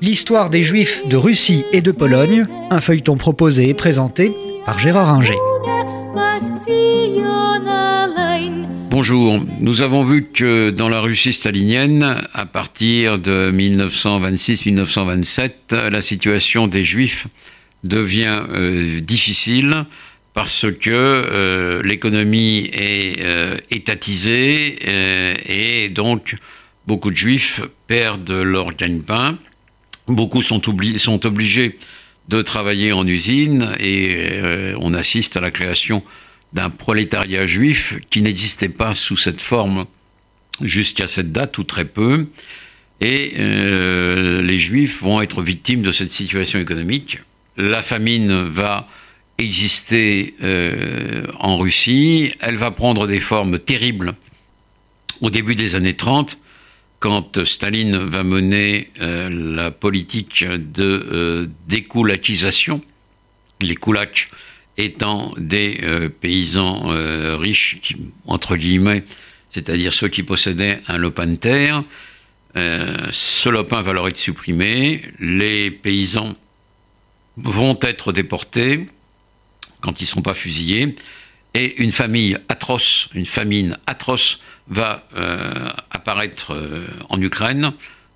L'histoire des Juifs de Russie et de Pologne, un feuilleton proposé et présenté par Gérard Inger. Bonjour, nous avons vu que dans la Russie stalinienne, à partir de 1926-1927, la situation des Juifs devient euh, difficile parce que euh, l'économie est euh, étatisée et donc beaucoup de Juifs perdent leur gagne-pain. Beaucoup sont, obligés de travailler en usine et on assiste à la création d'un prolétariat juif qui n'existait pas sous cette forme jusqu'à cette date ou très peu. Et les Juifs vont être victimes de cette situation économique la famine va exister euh, en Russie, elle va prendre des formes terribles au début des années 30, quand Staline va mener euh, la politique de euh, découlakisation, les koulaks étant des paysans riches, entre guillemets, c'est-à-dire ceux qui possédaient un lopin de terre. ce lopin va leur être supprimé, les paysans vont être déportés quand ils ne sont pas fusillés. Et une famille atroce, une famine atroce va euh, apparaître euh, en Ukraine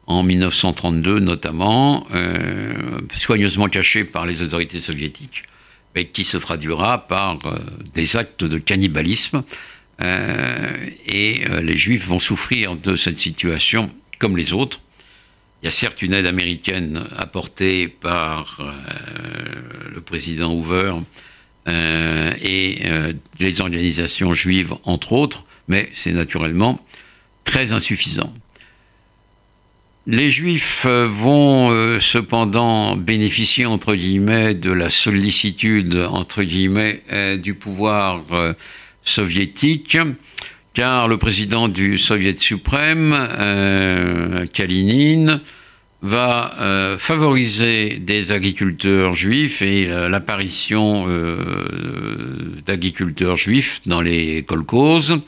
en 1932 notamment, euh, soigneusement cachée par les autorités soviétiques, mais qui se traduira par des actes de cannibalisme. et les Juifs vont souffrir de cette situation comme les autres. Il y a certes une aide américaine apportée par le président Hoover euh, et euh, les organisations juives, entre autres, mais c'est naturellement très insuffisant. Les Juifs vont cependant bénéficier, entre guillemets, de la sollicitude, entre guillemets, du pouvoir soviétique car le président du Soviet suprême, euh, Kalinin, va euh, favoriser des agriculteurs juifs et euh, l'apparition d'agriculteurs juifs dans les kolkhozes,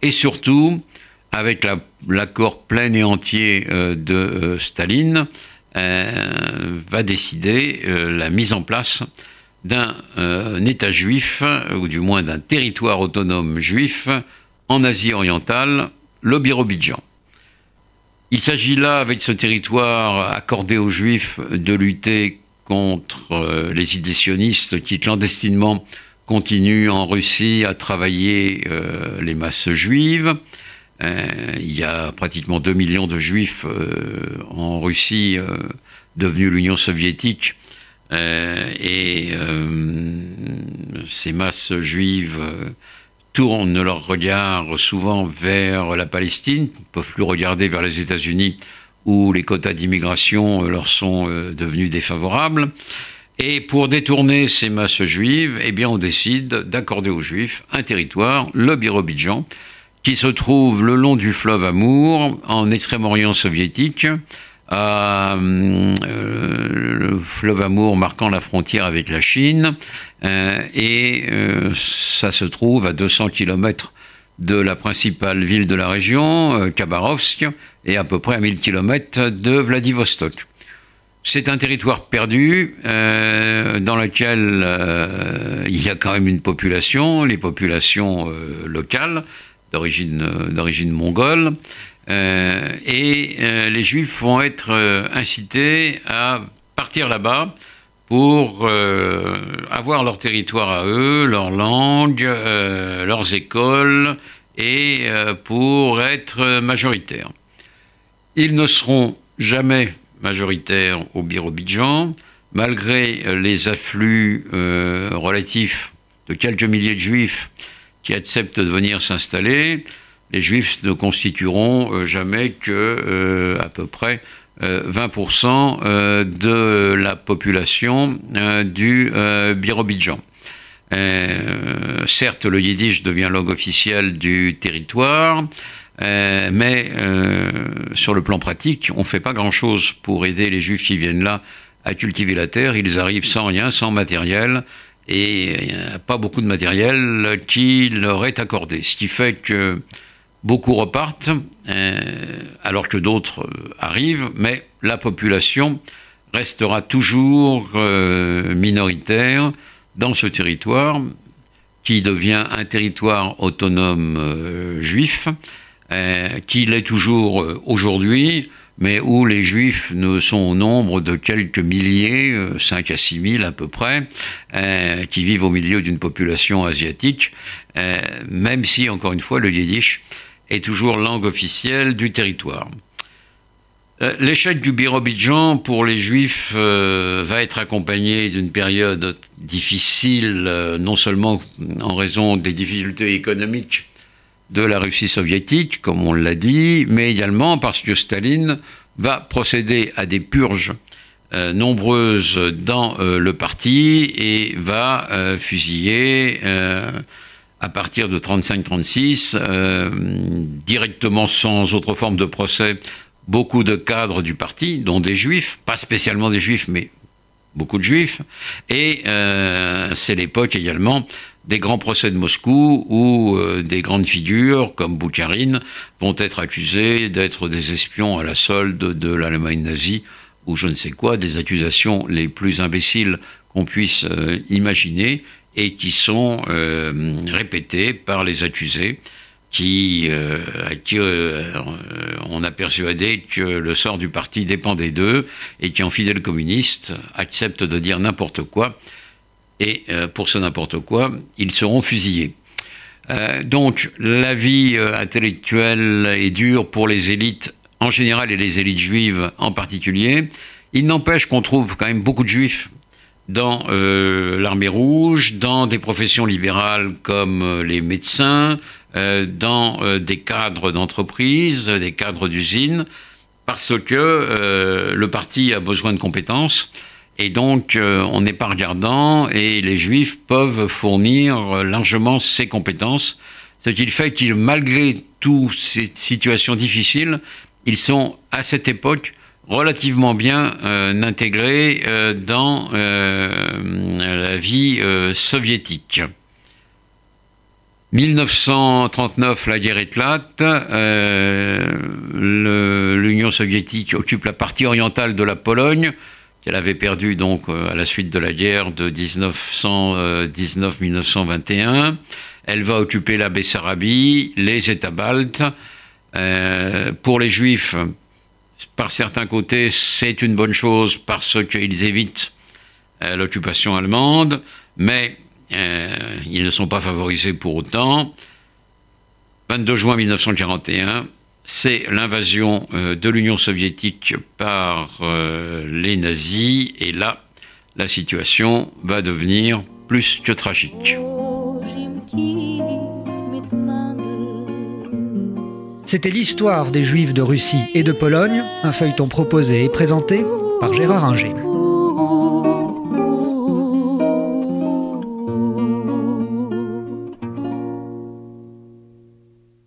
et surtout, avec l'accord plein et entier de Staline, va décider la mise en place d'un État juif, ou du moins d'un territoire autonome juif, en Asie orientale, le Birobidjan. Il s'agit là, avec ce territoire accordé aux Juifs, de lutter contre euh, les idées qui clandestinement continuent en Russie à travailler euh, les masses juives. Euh, il y a pratiquement 2 millions de juifs en Russie devenus l'Union soviétique. et ces masses juives tournent leur regard souvent vers la Palestine, ne peuvent plus regarder vers les États-Unis où les quotas d'immigration leur sont euh, devenus défavorables. Et pour détourner ces masses juives, eh bien, on décide d'accorder aux juifs un territoire, le Birobidjan, qui se trouve le long du fleuve Amour, en Extrême-Orient soviétique, euh, le fleuve Amour marquant la frontière avec la Chine, euh, et euh, ça se trouve à 200 km de la principale ville de la région, Khabarovsk, et à peu près à 1000 km de Vladivostok. C'est un territoire perdu dans lequel il y a quand même une population, les populations locales d'origine mongole, et les juifs vont être incités à partir là-bas pour euh, avoir leur territoire à eux, leur langue, euh, leurs écoles, et euh, pour être majoritaires. Ils ne seront jamais majoritaires au Birobidjan, malgré les afflux relatifs de quelques milliers de juifs qui acceptent de venir s'installer. Les juifs ne constitueront jamais que à peu près 20% euh, euh, de la population euh, du Birobidjan. certes, le yiddish devient langue officielle du territoire, mais sur le plan pratique, on ne fait pas grand-chose pour aider les juifs qui viennent là à cultiver la terre. Ils arrivent sans rien, sans matériel, et il n'y a pas beaucoup de matériel qui leur est accordé. Ce qui fait que beaucoup repartent alors que d'autres arrivent, mais la population restera toujours minoritaire dans ce territoire qui devient un territoire autonome juif, qui l'est toujours aujourd'hui, mais où les juifs ne sont au nombre de quelques milliers, 5 à 6 000 à peu près, euh, qui vivent au milieu d'une population asiatique, euh, même si, encore une fois, le yiddish est toujours langue officielle du territoire. Euh, l'échec du Birobidjan pour les Juifs va être accompagné d'une période difficile, non seulement en raison des difficultés économiques de la Russie soviétique, comme on l'a dit, mais également parce que Staline va procéder à des purges euh, nombreuses dans euh, le parti et va euh, fusiller à partir de 35-36, directement sans autre forme de procès, beaucoup de cadres du parti, dont des juifs, pas spécialement des juifs, mais beaucoup de juifs. Et c'est l'époque également des grands procès de Moscou où euh, des grandes figures comme Boukharine vont être accusées d'être des espions à la solde de l'Allemagne nazie ou je ne sais quoi, des accusations les plus imbéciles qu'on puisse euh, imaginer et qui sont euh, répétées par les accusés qui, à qui on a persuadé que le sort du parti dépendait d'eux et qui, en fidèles communistes, acceptent de dire n'importe quoi et euh, pour ce n'importe quoi, ils seront fusillés. Euh, donc la vie euh, intellectuelle est dure pour les élites en général et les élites juives en particulier. Il n'empêche qu'on trouve quand même beaucoup de juifs dans l'armée rouge, dans des professions libérales comme les médecins, dans des cadres d'entreprise, des cadres d'usines, parce que le parti a besoin de compétences et donc, euh, on n'est pas regardant et les juifs peuvent fournir largement ces compétences. Ce qui fait que malgré toutes ces situations difficiles, ils sont à cette époque relativement bien euh, intégrés euh, dans la vie soviétique. 1939, la guerre éclate. L'Union soviétique occupe la partie orientale de la Pologne qu'elle avait perdu donc euh, à la suite de la guerre de 1919-1921. Elle va occuper la Bessarabie, les États baltes. Euh, pour les Juifs, par certains côtés, c'est une bonne chose parce qu'ils évitent euh, l'occupation allemande, mais ils ne sont pas favorisés pour autant. 22 juin 1941, c'est l'invasion euh, de l'Union soviétique par euh, les nazis, et là, la situation va devenir plus que tragique. C'était l'histoire des Juifs de Russie et de Pologne, un feuilleton proposé et présenté par Gérard Inger.